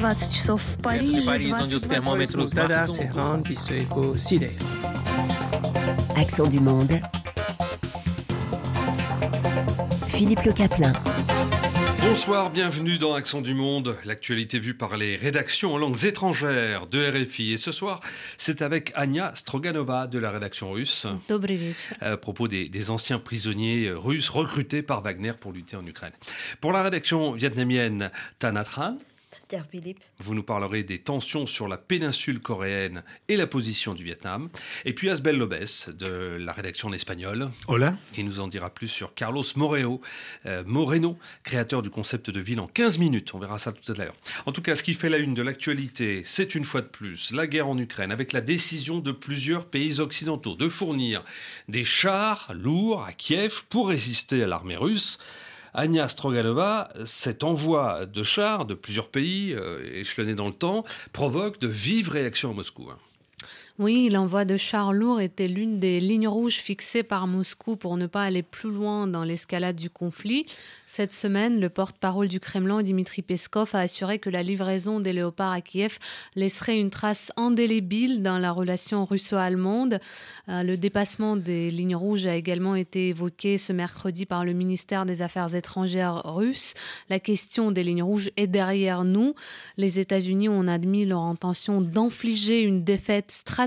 20 часов в Париже, Париж, он 22 термометру с Dada, Бахтом. Tehran, 21 Side. Accent du monde. Philippe Le Caplin. Bonsoir, bienvenue dans Accent du Monde, l'actualité vue par les rédactions en langues étrangères de RFI. Et ce soir, c'est avec Anya Stroganova de la rédaction russe, Добрый вечер. à propos des, des anciens prisonniers euh, russes recrutés par Wagner pour lutter en Ukraine. Pour la rédaction vietnamienne Vous nous parlerez des tensions sur la péninsule coréenne et la position du Vietnam. Et puis Asbel Lobes de la rédaction en espagnol, Hola. qui nous en dira plus sur Carlos Moreno, euh, Moreno, créateur du concept de ville en 15 minutes. On verra ça tout à l'heure. En tout cas, ce qui fait la une de l'actualité, c'est une fois de plus la guerre en Ukraine, avec la décision de plusieurs pays occidentaux de fournir des chars lourds à Kiev pour résister à l'armée russe. Anya Stroganova, cet envoi de chars de plusieurs pays, euh, échelonnés dans le temps, provoque de vives réactions à Moscou. Oui, l'envoi de chars lourds était l'une des lignes rouges fixées par Moscou pour ne pas aller plus loin dans l'escalade du conflit. Cette semaine, le porte-parole du Kremlin, Dimitri Peskov, a assuré que la livraison des léopards à Kiev laisserait une trace indélébile dans la relation russo-allemande. Euh, le dépassement des lignes rouges a également été évoqué ce mercredi par le ministère des Affaires étrangères russe. La question des lignes rouges est derrière nous. Les États-Unis ont admis leur intention d'infliger une défaite stratégique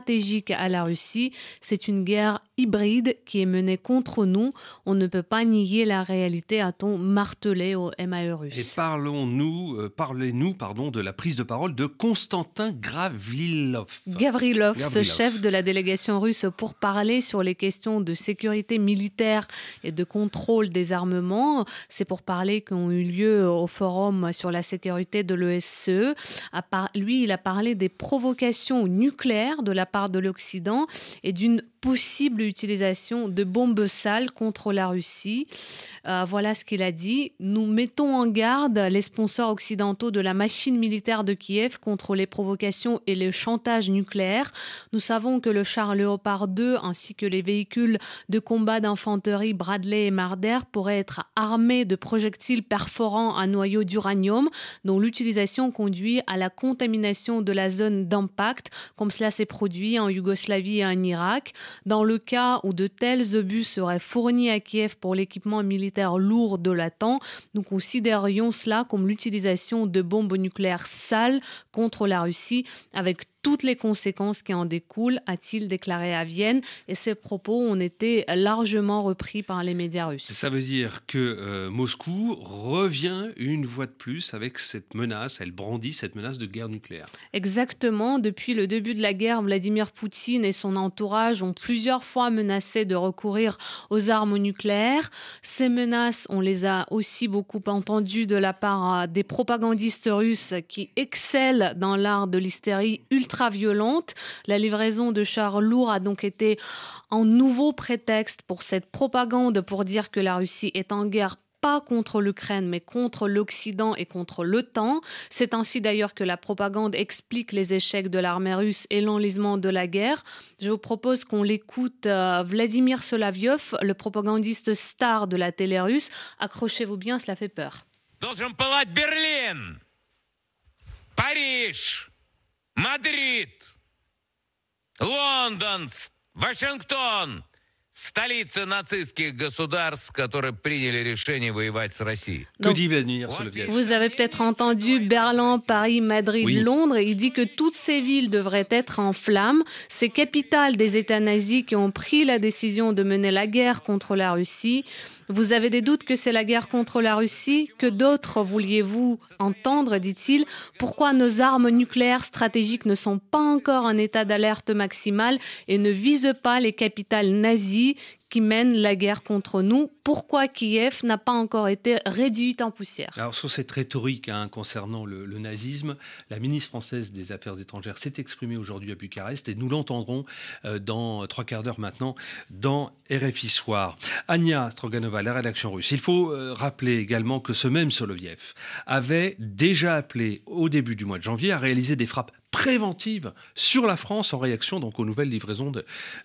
à la Russie. C'est une guerre hybride qui est menée contre nous. On ne peut pas nier la réalité, a-t-on martelé au MAE Et russe. parlons-nous, euh, parlez-nous, pardon, de la prise de parole de Constantin Gravrilov. Gavrilov, ce Gavrilov. chef de la délégation russe pour parler sur les questions de sécurité militaire et de contrôle des armements. C'est pour parler qui ont eu lieu au forum sur la sécurité de l'ESCE. Lui, il a parlé des provocations nucléaires de la part de l'Occident et d'une possible utilisation de bombes sales contre la Russie. Euh, voilà ce qu'il a dit. Nous mettons en garde les sponsors occidentaux de la machine militaire de Kiev contre les provocations et le chantage nucléaire. Nous savons que le char Léopard 2 ainsi que les véhicules de combat d'infanterie Bradley et Marder pourraient être armés de projectiles perforants à noyau d'uranium dont l'utilisation conduit à la contamination de la zone d'impact comme cela s'est produit en Yougoslavie et en Irak. Dans le cas où de tels obus seraient fournis à Kiev pour l'équipement militaire lourd de l'ATAN, nous considérions cela comme l'utilisation de bombes nucléaires sales contre la Russie avec toutes les conséquences qui en découlent, a-t-il déclaré à Vienne. Et ces propos ont été largement repris par les médias russes. Ça veut dire que euh, Moscou revient une fois de plus avec cette menace, elle brandit cette menace de guerre nucléaire. Exactement. Depuis le début de la guerre, Vladimir Poutine et son entourage ont plusieurs fois menacé de recourir aux armes nucléaires. Ces menaces, on les a aussi beaucoup entendues de la part euh, des propagandistes russes qui excellent dans l'art de l'hystérie ultra-violente. La livraison de chars lourds a donc été un nouveau prétexte pour cette propagande pour dire que la Russie est en guerre pas contre l'Ukraine, mais contre l'Occident et contre l'OTAN. C'est ainsi d'ailleurs que la propagande explique les échecs de l'armée russe et l'enlisement de la guerre. Je vous propose qu'on l'écoute euh, Vladimir Solaviov, le propagandiste star de la télé russe. Accrochez-vous bien, cela fait peur. Berlin, Paris, Мадрид, Лондон, С- Вашингтон, столицы нацистских государств, которые приняли решение воевать с Россией. Que Donc, dit Vladimir Soloviev Vous avez peut-être entendu Berlin, Paris, Madrid, Oui. Londres. Il dit que toutes ces villes devraient être en flammes. Ces capitales des États nazis qui ont pris la décision de mener la guerre contre la Russie. Vous avez des doutes que c'est la guerre contre la Russie Que d'autres vouliez-vous entendre, dit-il. Pourquoi nos armes nucléaires stratégiques ne sont pas encore en état d'alerte maximale et ne visent pas les capitales nazies qui mènent la guerre contre nous Pourquoi Kiev n'a pas encore été réduite en poussière? Alors sur cette rhétorique hein, concernant le, nazisme, la ministre française des Affaires étrangères s'est exprimée aujourd'hui à Bucarest et nous l'entendrons euh, dans trois quarts d'heure maintenant dans RFI Soir. Anya Stroganova, la rédaction russe. Il faut euh, rappeler également que ce même Soloviev avait déjà appelé au début du mois de janvier à réaliser des frappes préventive sur la France en réaction donc aux nouvelles livraisons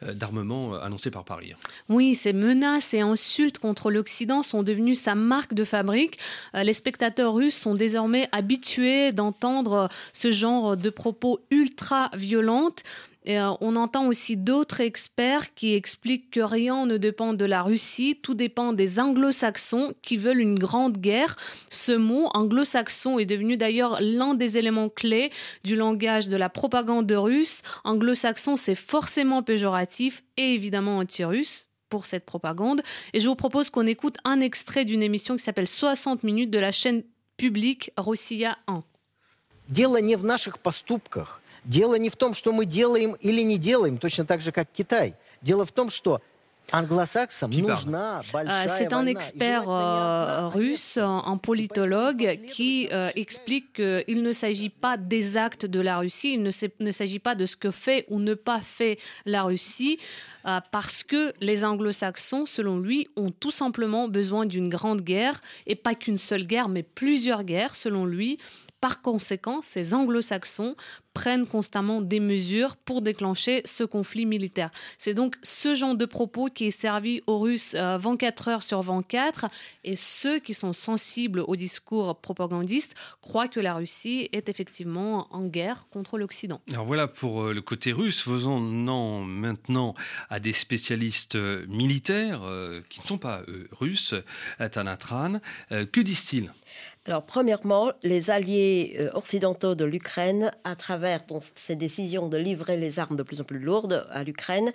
euh, d'armement euh, annoncées par Paris. Oui, ces menaces et insultes contre l'Occident sont devenues sa marque de fabrique. Euh, les spectateurs russes sont désormais habitués d'entendre ce genre de propos ultra violentes. Euh, on entend aussi d'autres experts qui expliquent que rien ne dépend de la Russie, tout dépend des anglo-saxons qui veulent une grande guerre. Ce mot anglo-saxon est devenu d'ailleurs l'un des éléments clés du langage de la propagande russe. Anglo-saxon, c'est forcément péjoratif et évidemment anti-russe pour cette propagande. Et je vous propose qu'on écoute un extrait d'une émission qui s'appelle 60 minutes de la chaîne publique Rossiya 1 Дело не в наших поступках. Дело не в том, что мы делаем или не делаем, точно так же, как Китай. Дело в том, что Euh, c'est un expert euh, russe, un politologue, qui euh, explique qu'il ne s'agit pas des actes de la Russie, il ne s'agit pas de ce que fait ou ne pas fait la Russie, parce que les anglo-saxons, selon lui, ont tout simplement besoin d'une grande guerre, et pas qu'une seule guerre, mais plusieurs guerres, selon lui. par conséquent, ces anglo-saxons prennent constamment des mesures pour déclencher ce conflit militaire. C'est donc ce genre de propos qui est servi aux Russes 24 euh, heures sur 24 et ceux qui sont sensibles au discours propagandiste croient que la Russie est effectivement en guerre contre l'Occident. Alors voilà pour euh, le côté russe. Faisons-en maintenant à des spécialistes euh, militaires qui ne sont pas russes, Tanatran. que disent-ils? Alors, premièrement, les alliés euh, occidentaux de l'Ukraine, à travers ces décisions de livrer les armes de plus en plus lourdes à l'Ukraine,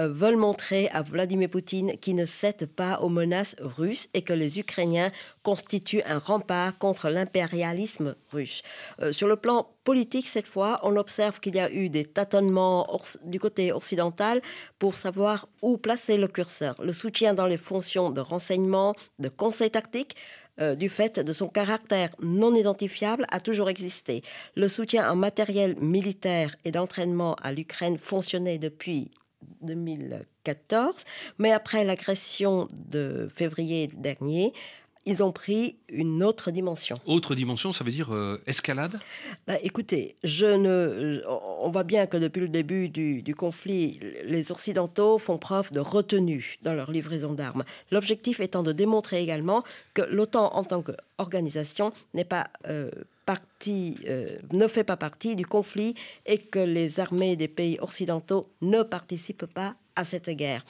euh, veulent montrer à Vladimir Poutine qu'il ne cède pas aux menaces russes et que les Ukrainiens constituent un rempart contre l'impérialisme russe. Euh, sur le plan politique, cette fois, on observe qu'il y a eu des tâtonnements du côté occidental pour savoir où placer le curseur. Le soutien dans les fonctions de renseignement, de conseil tactique, euh, du fait de son caractère non identifiable a toujours existé. Le soutien en matériel militaire et d'entraînement à l'Ukraine fonctionnait depuis 2014, mais après l'agression de février dernier, ils ont pris une autre dimension. Autre dimension, ça veut dire euh, escalade? Bah, Écoutez, je ne, on voit bien que depuis le début du, du, conflit, les Occidentaux font preuve de retenue dans leur livraison d'armes. L'objectif étant de démontrer également que l'OTAN en tant qu'organisation n'est pas euh, partie, euh, ne fait pas partie du conflit et que les armées des pays occidentaux ne participent pas à cette guerre.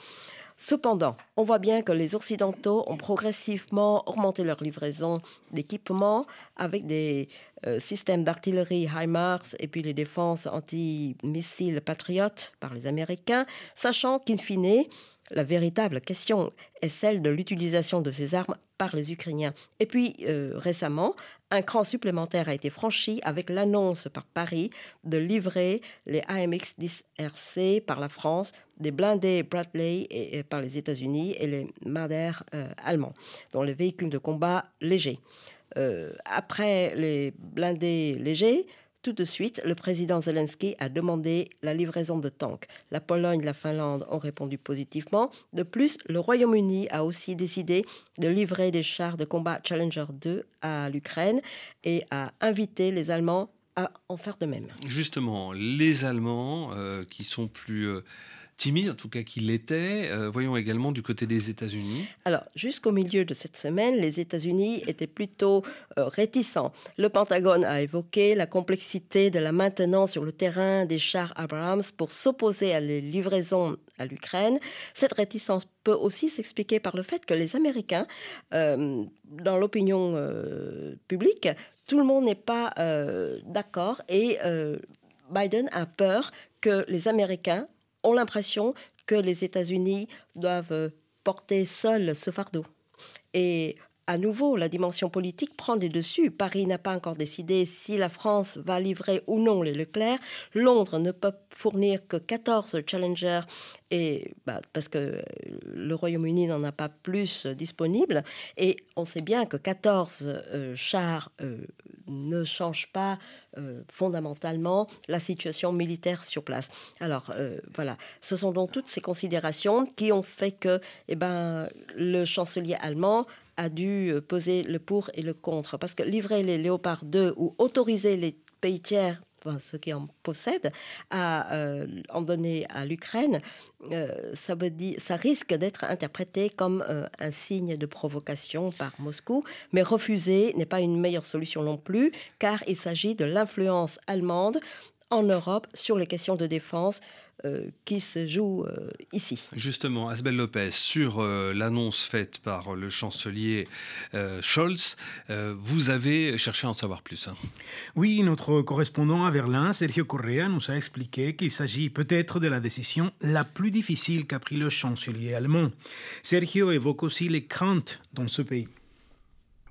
Cependant, on voit bien que les Occidentaux ont progressivement augmenté leur livraison d'équipements avec des euh, systèmes d'artillerie HIMARS et puis les défenses anti-missiles Patriot par les Américains, sachant qu'in fine, la véritable question est celle de l'utilisation de ces armes par les Ukrainiens. Et puis, euh, récemment, un cran supplémentaire a été franchi avec l'annonce par Paris de livrer les AMX-10 RC par la France, des blindés Bradley par les États-Unis et les Marder euh, allemands, dont les véhicules de combat légers. Euh, après les blindés légers, tout de suite, le président Zelensky a demandé la livraison de tanks. La Pologne et la Finlande ont répondu positivement. De plus, le Royaume-Uni a aussi décidé de livrer des chars de combat Challenger 2 à l'Ukraine et a invité les Allemands à en faire de même. Justement, les Allemands euh, qui sont plus... Euh, timide, en tout cas qu'il l'était. Euh, voyons également du côté des États-Unis. Alors, jusqu'au milieu de cette semaine, les États-Unis étaient plutôt euh, réticents. Le Pentagone a évoqué la complexité de la maintenance sur le terrain des chars Abrams pour s'opposer à les livraisons à l'Ukraine. Cette réticence peut aussi s'expliquer par le fait que les Américains, euh, dans l'opinion publique, tout le monde n'est pas d'accord et Biden a peur que les Américains ont l'impression que les États-Unis doivent porter seuls ce fardeau. Et à nouveau, la dimension politique prend des dessus. Paris n'a pas encore décidé si la France va livrer ou non les Leclerc. Londres ne peut fournir que 14 Challenger et bah, parce que le Royaume-Uni n'en a pas plus disponible. Et on sait bien que 14 euh, chars euh, ne changent pas euh, fondamentalement la situation militaire sur place. Alors voilà, ce sont donc toutes ces considérations qui ont fait que eh ben, le chancelier allemand a dû poser le pour et le contre. Parce que livrer les Léopard 2 ou autoriser les pays tiers enfin, ceux qui en possèdent, à en donner à l'Ukraine, ça, ça risque d'être interprété comme un signe de provocation par Moscou, mais refuser n'est pas une meilleure solution non plus, car il s'agit de l'influence allemande en Europe sur les questions de défense euh, qui se jouent euh, ici. Justement, Asbel Lopez, sur euh, l'annonce faite par le chancelier Scholz, vous avez cherché à en savoir plus. Hein. Oui, notre correspondant à Berlin, Sergio Correa, nous a expliqué qu'il s'agit peut-être de la décision la plus difficile qu'a pris le chancelier allemand. Sergio évoque aussi les craintes dans ce pays.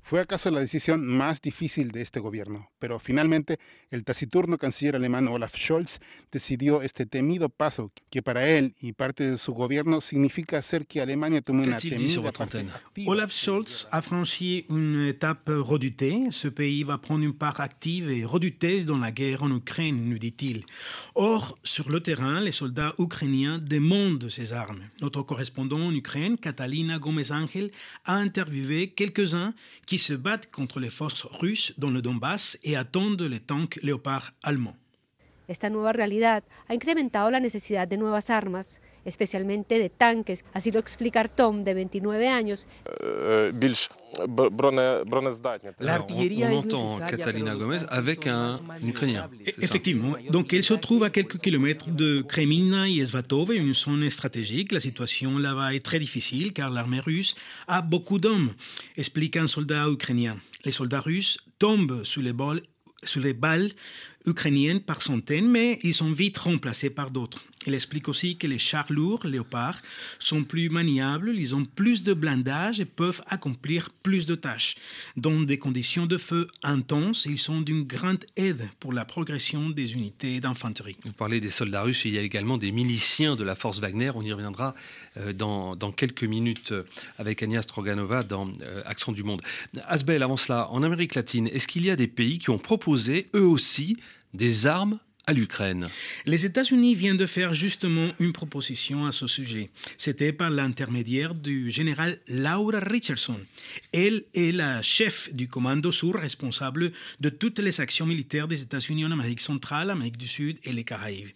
Fue acaso la decisión más difícil de este gobierno, pero finalmente el taciturno canciller alemán Olaf Scholz decidió este temido paso que para él y parte de su gobierno significa hacer que Alemania tome una temida Olaf Scholz a franchi une étape redoutée. Ce pays va prendre une part active et redoutée dans la guerre en Ukraine, nous dit-il. Or, sur le terrain, les soldats ukrainiens demandent ces armes. Notre correspondant en Ukraine, Catalina Gomez-Angel, a interviewé quelques-uns qui qui se battent contre les forces russes dans le Donbass et attendent les tanks Léopard allemands. Esta nueva realidad ha incrementado la necesidad de nuevas armas, especialmente de tanques. Así lo explica Tom, de 29 años. L'artillerie on entend Catalina Gomez avec un Ukrainien. Effectivement. Donc elle se trouve à quelques kilomètres de Kremina et Svatov, une zone stratégique. La situation là-bas est très difficile car l'armée russe a beaucoup d'hommes, explique un soldat ukrainien. Les soldats russes tombent sous les balles, sous les balles ukrainiennes par centaines, mais ils sont vite remplacés par d'autres. Il explique aussi que les chars lourds, léopards, sont plus maniables, ils ont plus de blindage et peuvent accomplir plus de tâches. Dans des conditions de feu intenses, ils sont d'une grande aide pour la progression des unités d'infanterie. Vous parlez des soldats russes, il y a également des miliciens de la force Wagner. On y reviendra euh, dans, quelques minutes euh, avec Agnès Stroganova dans euh, Action du Monde. Asbel, avant cela, en Amérique latine, est-ce qu'il y a des pays qui ont proposé, eux aussi, des armes à l'Ukraine. Les États-Unis viennent de faire justement une proposition à ce sujet. C'était par l'intermédiaire du général Laura Richardson. Elle est la chef du commando sur responsable de toutes les actions militaires des États-Unis en Amérique centrale, Amérique du Sud et les Caraïbes.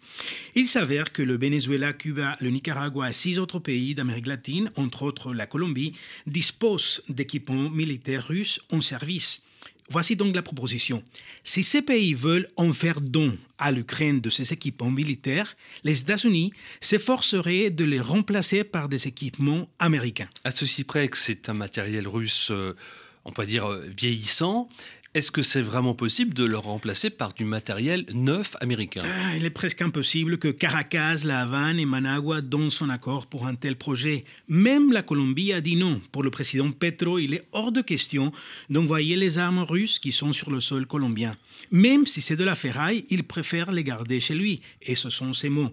Il s'avère que le Venezuela, Cuba, le Nicaragua et six autres pays d'Amérique latine, entre autres la Colombie, disposent d'équipements militaires russes en service. Voici donc la proposition. Si ces pays veulent en faire don à l'Ukraine de ces équipements militaires, les États-Unis s'efforceraient de les remplacer par des équipements américains. À ceci près que c'est un matériel russe, euh, on peut dire, euh, vieillissant, est-ce que c'est vraiment possible de le remplacer par du matériel neuf américain? Ah, Il est presque impossible que Caracas, La Havane et Managua donnent son accord pour un tel projet. Même la Colombie a dit non. Pour le président Petro, il est hors de question d'envoyer les armes russes qui sont sur le sol colombien. Même si c'est de la ferraille, il préfère les garder chez lui. Et ce sont ses mots.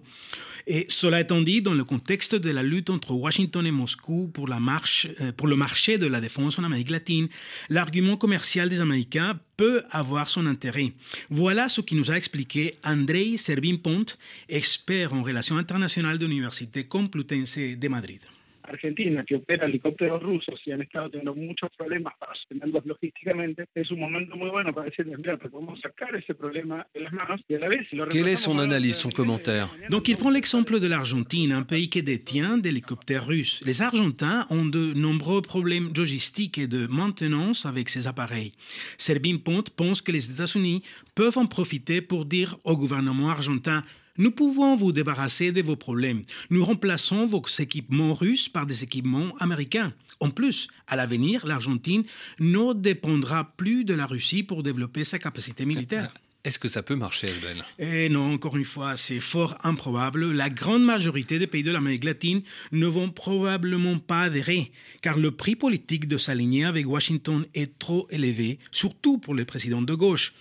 Et cela étant dit, dans le contexte de la lutte entre Washington et Moscou pour, la marche, euh, pour le marché de la défense en Amérique latine, l'argument commercial des Américains peut avoir son intérêt. Voilà ce qui nous a expliqué Andrei Servin-Pont, expert en relations internationales de l'Université Complutense de Madrid. Argentina, que opera helicópteros rusos y han estado teniendo muchos problemas para sostenerlos logísticamente, es un momento muy bueno para decir, mira, podemos sacar ese problema de las manos y a la vez... Quelle est son analyse, son commentaire Donc il prend l'exemple de l'Argentine, un pays qui détient des hélicoptères russes. Les Argentins ont de nombreux problèmes logistiques et de maintenance avec ces appareils. Serbin Pont pense que les États-Unis peuvent en profiter pour dire au gouvernement argentin nous pouvons vous débarrasser de vos problèmes. Nous remplaçons vos équipements russes par des équipements américains. En plus, à l'avenir, l'Argentine ne dépendra plus de la Russie pour développer sa capacité militaire. Est-ce que ça peut marcher, Elben Eh non, encore une fois, c'est fort improbable. La grande majorité des pays de l'Amérique latine ne vont probablement pas adhérer, car le prix politique de s'aligner avec Washington est trop élevé, surtout pour les présidents de gauche.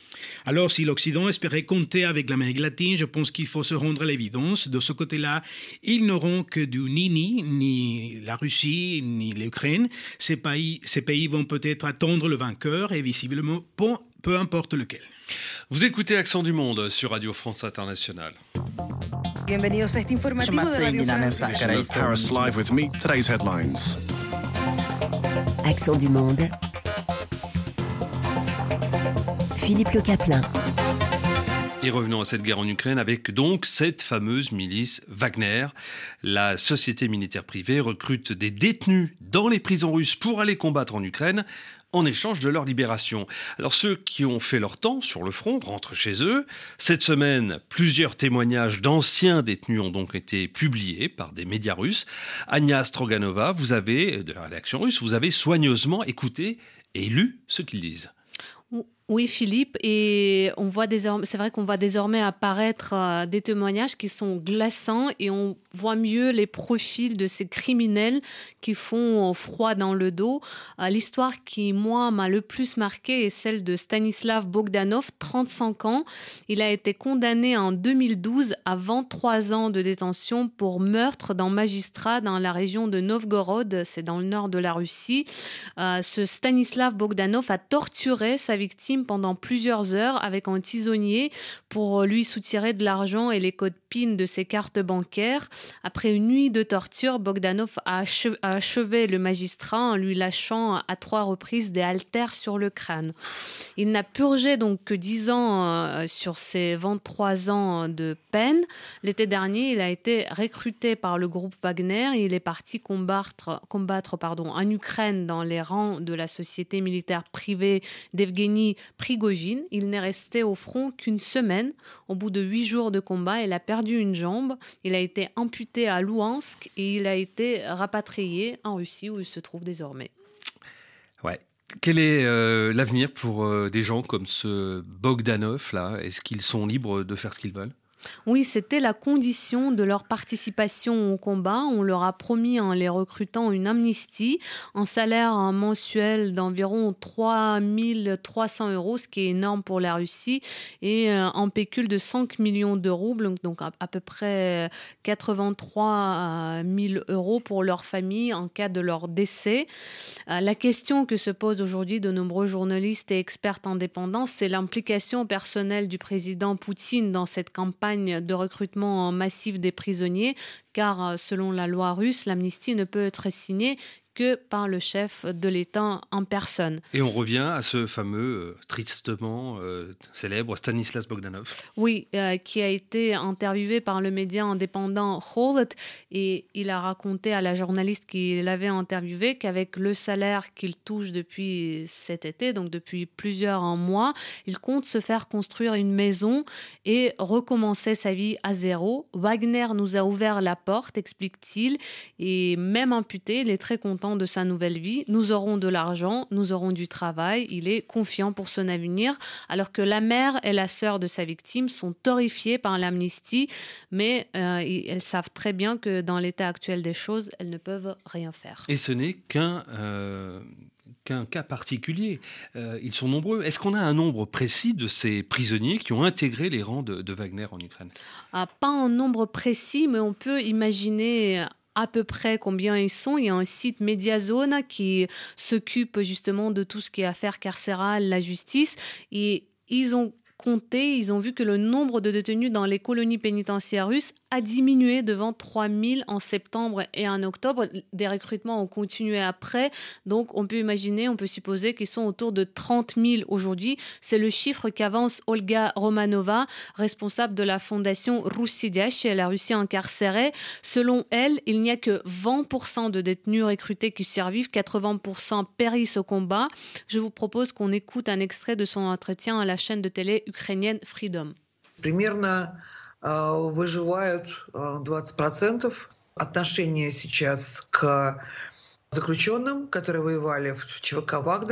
Alors, si l'Occident espérait compter avec l'Amérique latine, je pense qu'il faut se rendre à l'évidence. De ce côté-là, ils n'auront que du ni-ni, ni la Russie, ni l'Ukraine. Ces pays, ces pays vont peut-être attendre le vainqueur et visiblement, peu importe lequel. Vous écoutez Accent du Monde sur Radio France Internationale. Bienvenidos a este informativo de Radio France. Paris Live with me, today's headlines. Accent du Monde. Philippe Le Caplin. Et revenons à cette guerre en Ukraine avec donc cette fameuse milice Wagner. La société militaire privée recrute des détenus dans les prisons russes pour aller combattre en Ukraine en échange de leur libération. Alors ceux qui ont fait leur temps sur le front rentrent chez eux. Cette semaine, plusieurs témoignages d'anciens détenus ont donc été publiés par des médias russes. Anya Stroganova, vous avez, de la rédaction russe, vous avez soigneusement écouté et lu ce qu'ils disent. Oui, Philippe, et on voit désormais, c'est vrai qu'on voit désormais apparaître euh, des témoignages qui sont glaçants et on voit mieux les profils de ces criminels qui font froid dans le dos. Euh, l'histoire qui, moi, m'a le plus marqué est celle de Stanislav Bogdanov, 35 ans. Il a été condamné en 2012 à 23 ans de détention pour meurtre d'un magistrat dans la région de Novgorod, c'est dans le nord de la Russie. Euh, ce Stanislav Bogdanov a torturé sa victime pendant plusieurs heures avec un tisonnier pour lui soutirer de l'argent et les codes PIN de ses cartes bancaires. Après une nuit de torture, Bogdanov a achevé le magistrat en lui lâchant à trois reprises des haltères sur le crâne. Il n'a purgé donc que 10 ans euh, sur ses 23 ans de peine. L'été dernier, il a été recruté par le groupe Wagner et il est parti combattre, combattre pardon, en Ukraine dans les rangs de la société militaire privée d'Evgeny Prigogine. Il n'est resté au front qu'une semaine. Au bout de huit jours de combat, il a perdu une jambe. Il a été à Louhansk et il a été rapatrié en Russie où il se trouve désormais. Ouais. Quel est euh, l'avenir pour euh, des gens comme ce Bogdanov là? Est-ce qu'ils sont libres de faire ce qu'ils veulent? Oui, c'était la condition de leur participation au combat. On leur a promis en les recrutant une amnistie, un salaire mensuel d'environ 3 300 euros, ce qui est énorme pour la Russie, et euh, un pécule de 5 millions de roubles, donc à peu près 83 000 euros pour leur famille en cas de leur décès. Euh, la question que se posent aujourd'hui de nombreux journalistes et experts indépendants, c'est l'implication personnelle du président Poutine dans cette campagne de recrutement massif des prisonniers, car euh, selon la loi russe, l'amnistie ne peut être signée que par le chef de l'État en personne. Et on revient à ce fameux, euh, tristement euh, célèbre Stanislas Bogdanov. Oui, euh, qui a été interviewé par le média indépendant Holt et il a raconté à la journaliste qui l'avait interviewé qu'avec le salaire qu'il touche depuis cet été, donc depuis plusieurs mois, il compte se faire construire une maison et recommencer sa vie à zéro. Wagner nous a ouvert la porte, explique-t-il, et même amputé, il est très content de sa nouvelle vie. Nous aurons de l'argent, nous aurons du travail. Il est confiant pour son avenir, alors que la mère et la sœur de sa victime sont horrifiées par l'amnistie, mais euh, elles savent très bien que dans l'état actuel des choses, elles ne peuvent rien faire. Et ce n'est qu'un euh, qu'un cas particulier. Euh, ils sont nombreux. Est-ce qu'on a un nombre précis de ces prisonniers qui ont intégré les rangs de, Wagner en Ukraine? Ah, Pas un nombre précis, mais on peut imaginer à peu près combien ils sont. Il y a un site Mediazone qui s'occupe justement de tout ce qui est affaires carcérales, la justice. Et ils ont compté, ils ont vu que le nombre de détenus dans les colonies pénitentiaires russes a diminué devant 3000 en septembre et en octobre. Des recrutements ont continué après. Donc, on peut imaginer, on peut supposer qu'ils sont autour de 30 000 aujourd'hui. C'est le chiffre qu'avance Olga Romanova, responsable de la fondation Russidia chez la Russie incarcérée. Selon elle, il n'y a que 20% de détenus recrutés qui survivent, 80% périssent au combat. Je vous propose qu'on écoute un extrait de son entretien à la chaîne de télé ukrainienne Freedom. Примерно выживают 20%. Отношение сейчас к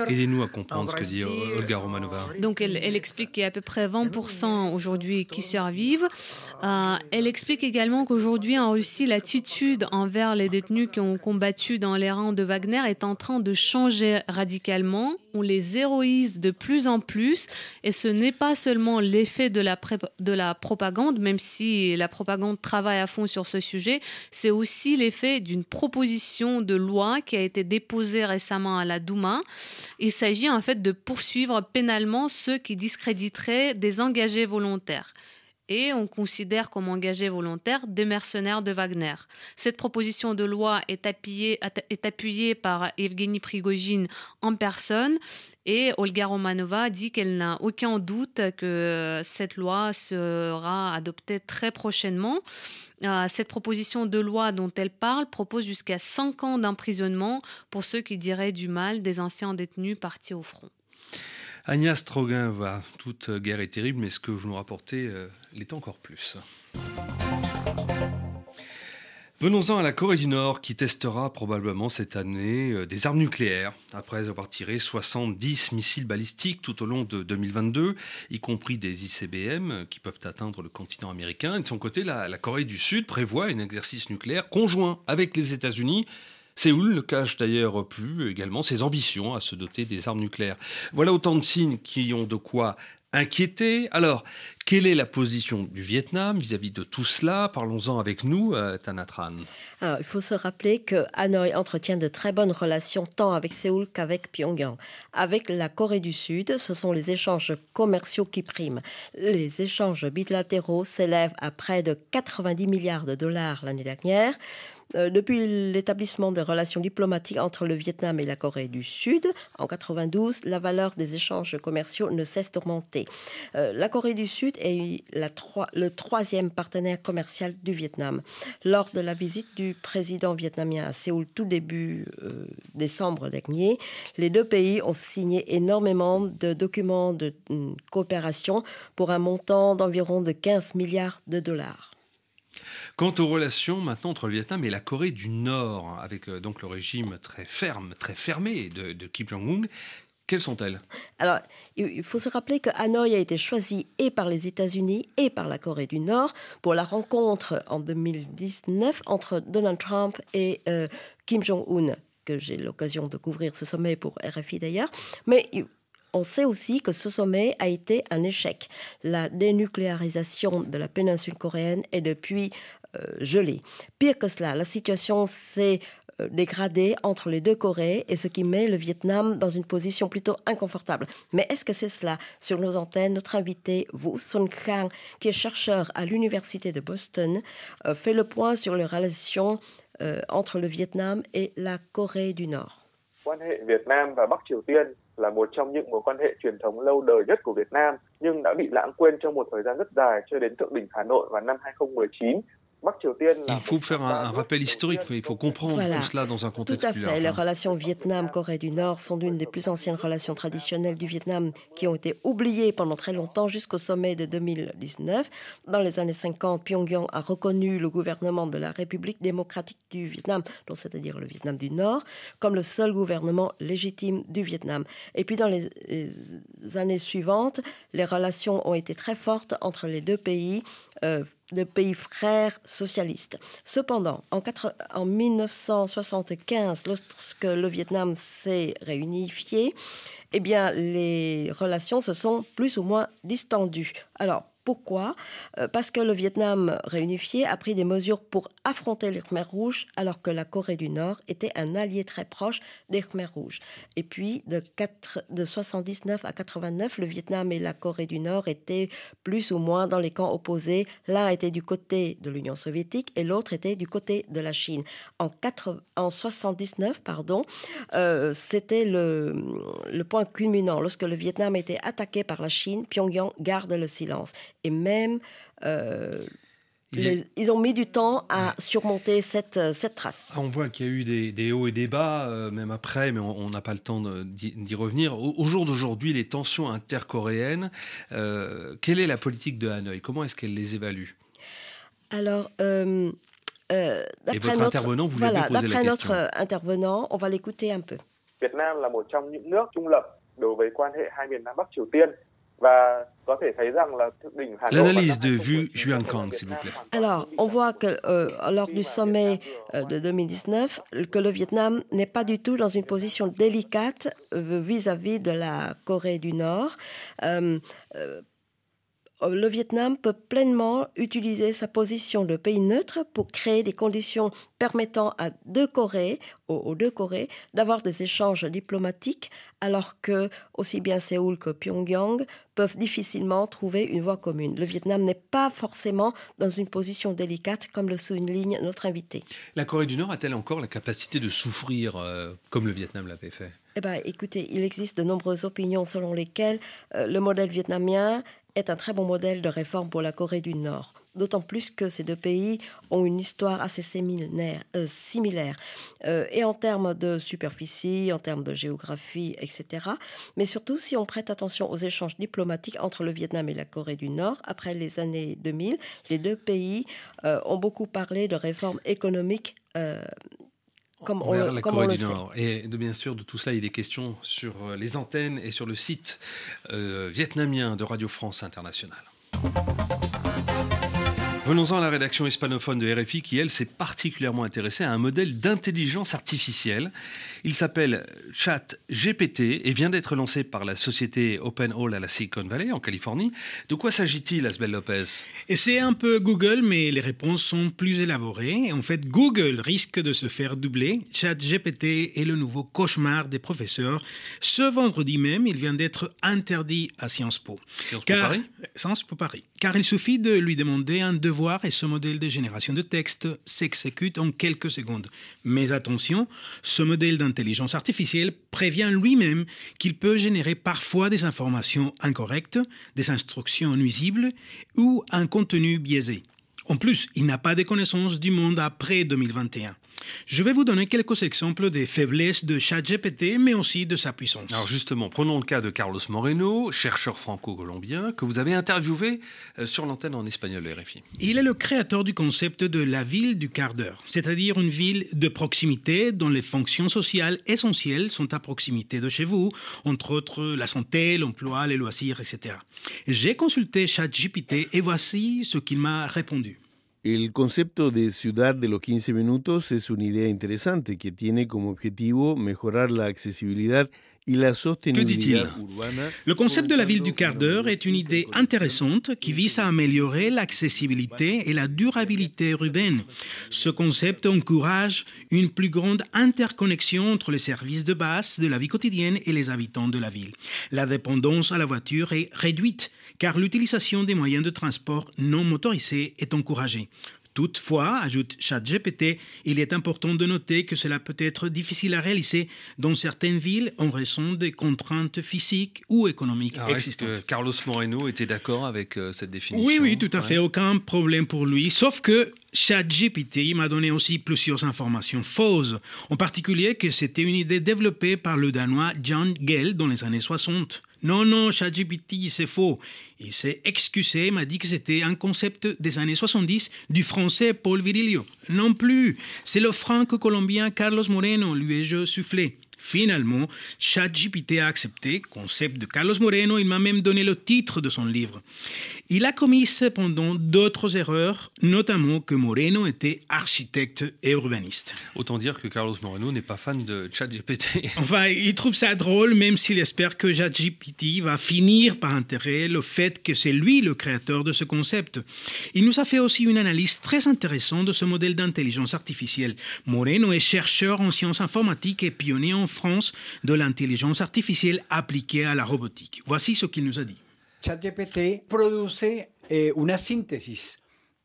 Aidez-nous à comprendre ce que dit Olga Romanova. Donc elle, elle explique qu'il y a à peu près 20% aujourd'hui qui survivent. Euh, elle explique également qu'aujourd'hui en Russie, l'attitude envers les détenus qui ont combattu dans les rangs de Wagner est en train de changer radicalement. On les héroïse de plus en plus et ce n'est pas seulement l'effet de la, de la propagande, même si la propagande travaille à fond sur ce sujet, c'est aussi l'effet d'une proposition de loi qui a été déposé récemment à la Douma. Il s'agit en fait de poursuivre pénalement ceux qui discréditeraient des engagés volontaires. Et on considère comme engagés volontaires des mercenaires de Wagner. Cette proposition de loi est appuyée, par Evgeny Prigogine en personne et Olga Romanova dit qu'elle n'a aucun doute que cette loi sera adoptée très prochainement. Euh, cette proposition de loi dont elle parle propose jusqu'à 5 ans d'emprisonnement pour ceux qui diraient du mal des anciens détenus partis au front. Agnès Strogan va, toute guerre est terrible, mais ce que vous nous rapportez euh, l'est encore plus. Venons-en à la Corée du Nord qui testera probablement cette année euh, des armes nucléaires après avoir tiré 70 missiles balistiques tout au long de 2022, y compris des ICBM euh, qui peuvent atteindre le continent américain. Et de son côté, la Corée du Sud prévoit un exercice nucléaire conjoint avec les États-Unis Séoul ne cache d'ailleurs plus également ses ambitions à se doter des armes nucléaires. Voilà autant de signes qui ont de quoi inquiéter. Alors, quelle est la position du Vietnam vis-à-vis de tout cela? Parlons-en avec nous, euh, Tanatran. Il faut se rappeler que Hanoï entretient de très bonnes relations tant avec Séoul qu'avec Pyongyang. Avec la Corée du Sud, ce sont les échanges commerciaux qui priment. Les échanges bilatéraux s'élèvent à près de 90 milliards de dollars l'année dernière. Euh, depuis l'établissement des relations diplomatiques entre le Vietnam et la Corée du Sud, en 92, la valeur des échanges commerciaux ne cesse d'augmenter. Euh, la Corée du Sud est le troisième partenaire commercial du Vietnam. Lors de la visite du président vietnamien à Séoul tout début euh, décembre dernier, les deux pays ont signé énormément de documents de coopération pour un montant d'environ de 15 milliards de dollars. Quant aux relations maintenant entre le Vietnam et la Corée du Nord, avec euh, donc le régime très ferme, très fermé de, Kim Jong-un, quelles sont-elles? Alors, il faut se rappeler que Hanoï a été choisi et par les États-Unis et par la Corée du Nord pour la rencontre en 2019 entre Donald Trump et euh, Kim Jong-un, que j'ai l'occasion de couvrir ce sommet pour RFI d'ailleurs. Mais on sait aussi que ce sommet a été un échec. La dénucléarisation de la péninsule coréenne est depuis euh, gelée. Pire que cela, la situation s'est euh, dégradée entre les deux Corées et ce qui met le Vietnam dans une position plutôt inconfortable. Mais est-ce que c'est cela? Sur nos antennes, notre invité, Wu Sun Kang, qui est chercheur à l'Université de Boston, euh, fait le point sur les relations entre le Vietnam et la Corée du Nord. Quan hệ Việt Nam và Bắc Triều Tiên là một trong những mối quan hệ truyền thống lâu đời nhất của Việt Nam, nhưng đã bị lãng quên trong một thời gian rất dài, cho đến thượng đỉnh Hà Nội vào năm 2019 Il faut faire un, rappel historique, il faut comprendre tout cela dans un contexte Tout à fait. Les relations Vietnam-Corée du Nord sont l'une des plus anciennes relations traditionnelles du Vietnam qui ont été oubliées pendant très longtemps jusqu'au sommet de 2019. Dans les années 50, Pyongyang a reconnu le gouvernement de la République démocratique du Vietnam, c'est-à-dire le Vietnam du Nord, comme le seul gouvernement légitime du Vietnam. Et puis dans les années suivantes, les relations ont été très fortes entre les deux pays. Euh, de pays frères socialistes. Cependant, en, en 1975, lorsque le Vietnam s'est réunifié, eh bien, les relations se sont plus ou moins distendues. Alors, pourquoi? Euh, Parce que le Vietnam réunifié a pris des mesures pour affronter les Khmer rouges, alors que la Corée du Nord était un allié très proche des Khmer rouges. Et puis, de, 4, de 79 à 89, le Vietnam et la Corée du Nord étaient plus ou moins dans les camps opposés. L'un était du côté de l'Union soviétique et l'autre était du côté de la Chine. En, 4, en 79, pardon, euh, c'était le, le point culminant. Lorsque le Vietnam était attaqué par la Chine, Pyongyang garde le silence et même euh, ils ont mis du temps à surmonter cette, euh, cette trace. Ah, on voit qu'il y a eu des, des, hauts et des bas, euh, même après, mais on n'a pas le temps d'y revenir. Au, jour d'aujourd'hui, les tensions intercoréennes, quelle est la politique de Hanoï? Comment est-ce qu'elle les évalue? Alors, euh, et votre notre, intervenant, vous voilà, poser la question. notre intervenant, on va l'écouter un peu. Vietnam là một trong những nước trung lập đối với quan hệ hai miền Nam Bắc Triều Tiên. L'analyse de vue Juan Kang, s'il vous plaît. Alors, on voit que euh, lors du sommet euh, de 2019, que le Vietnam n'est pas du tout dans une position délicate euh, vis-à-vis de la Corée du Nord. Le Vietnam peut pleinement utiliser sa position de pays neutre pour créer des conditions permettant à deux Corées, aux, deux Corées, d'avoir des échanges diplomatiques, alors que aussi bien Séoul que Pyongyang peuvent difficilement trouver une voie commune. Le Vietnam n'est pas forcément dans une position délicate, comme le souligne notre invité. La Corée du Nord a-t-elle encore la capacité de souffrir euh, comme le Vietnam l'avait fait? Eh bien, écoutez, il existe de nombreuses opinions selon lesquelles euh, le modèle vietnamien est un très bon modèle de réforme pour la Corée du Nord. D'autant plus que ces deux pays ont une histoire assez similaire. Euh, similaire. Euh, et en termes de superficie, en termes de géographie, etc. Mais surtout si on prête attention aux échanges diplomatiques entre le Vietnam et la Corée du Nord, après les années 2000, les deux pays ont beaucoup parlé de réformes économiques comme on, la Corée du Nord. Et de, bien sûr, de tout cela, il est question sur euh, les antennes et sur le site euh, vietnamien de Radio France Internationale. Venons-en à la rédaction hispanophone de RFI qui, elle, s'est particulièrement intéressée à un modèle d'intelligence artificielle. Il s'appelle Chat GPT et vient d'être lancé par la société Open Hall à la Silicon Valley, en Californie. De quoi s'agit-il, Asbel Lopez? Et c'est un peu Google, mais les réponses sont plus élaborées. En fait, Google risque de se faire doubler. Chat GPT est le nouveau cauchemar des professeurs. Ce vendredi même, il vient d'être interdit à Sciences Po. Sciences Po Paris? Sciences Po Paris. Car il suffit de lui demander un devoir et ce modèle de génération de texte s'exécute en quelques secondes. Mais attention, ce modèle d'intelligence artificielle prévient lui-même qu'il peut générer parfois des informations incorrectes, des instructions nuisibles ou un contenu biaisé. En plus, il n'a pas de connaissances du monde après 2021. Je vais vous donner quelques exemples des faiblesses de ChatGPT, mais aussi de sa puissance. Alors justement, prenons le cas de Carlos Moreno, chercheur franco-colombien, que vous avez interviewé euh, sur l'antenne en espagnol RFI. Il est le créateur du concept de la ville du quart d'heure, c'est-à-dire une ville de proximité dont les fonctions sociales essentielles sont à proximité de chez vous, entre autres la santé, l'emploi, les loisirs, etc. J'ai consulté ChatGPT et voici ce qu'il m'a répondu. El concepto de ciudad de los 15 minutos es una idea interesante que tiene como objetivo mejorar la accesibilidad Que dit-il Le concept de la ville du quart d'heure est une idée intéressante qui vise à améliorer l'accessibilité et la durabilité urbaine. Ce concept encourage une plus grande interconnexion entre les services de base de la vie quotidienne et les habitants de la ville. La dépendance à la voiture est réduite car l'utilisation des moyens de transport non motorisés est encouragée. Toutefois, ajoute ChatGPT, il est important de noter que cela peut être difficile à réaliser dans certaines villes en raison des contraintes physiques ou économiques existantes. Carlos Moreno était d'accord avec euh, cette définition Oui, oui, tout à fait, aucun problème pour lui. Sauf que ChatGPT m'a donné aussi plusieurs informations fausses, en particulier que c'était une idée développée par le Danois John Gell dans les années 60. Non, non, ChatGPT, c'est faux. Il s'est excusé, m'a dit que c'était un concept des années 70 du français Paul Virilio. Non plus, c'est le franco-colombien Carlos Moreno, lui ai-je soufflé. Finalement, ChatGPT a accepté, concept de Carlos Moreno, il m'a même donné le titre de son livre. Il a commis cependant d'autres erreurs, notamment que Moreno était architecte et urbaniste. Autant dire que Carlos Moreno n'est pas fan de ChatGPT. Enfin, il trouve ça drôle, même s'il espère que ChatGPT va finir par intégrer le fait que c'est lui le créateur de ce concept. Il nous a fait aussi une analyse très intéressante de ce modèle d'intelligence artificielle. Moreno est chercheur en sciences informatiques et pionnier en France de l'intelligence artificielle appliquée à la robotique. Voici ce qu'il nous a dit. ChatGPT produce eh, una síntesis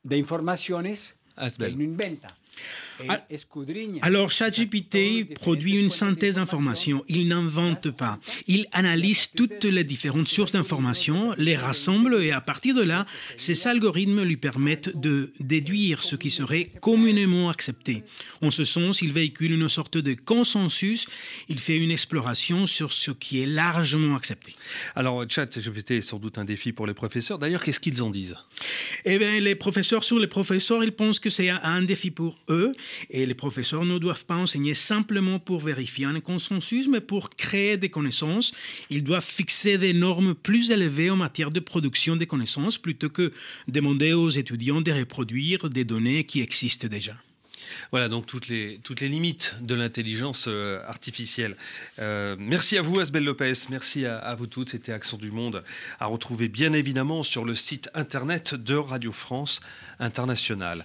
de informaciones que inventa. Alors, ChatGPT produit une synthèse d'informations. Il n'invente pas. Il analyse toutes les différentes sources d'informations, les rassemble et à partir de là, ces algorithmes lui permettent de déduire ce qui serait communément accepté. En ce sens, il véhicule une sorte de consensus. Il fait une exploration sur ce qui est largement accepté. Alors, ChatGPT est sans doute un défi pour les professeurs. D'ailleurs, qu'est-ce qu'ils en disent? Eh bien, les professeurs sur les professeurs, ils pensent que c'est un défi pour eux. Et les professeurs ne doivent pas enseigner simplement pour vérifier un consensus, mais pour créer des connaissances. Ils doivent fixer des normes plus élevées en matière de production des connaissances plutôt que demander aux étudiants de reproduire des données qui existent déjà. Voilà donc toutes les, toutes les limites de l'intelligence euh, artificielle. Euh, merci à vous Asbel Lopez, merci à, à vous toutes. C'était Accent du Monde à retrouver bien évidemment sur le site internet de Radio France Internationale.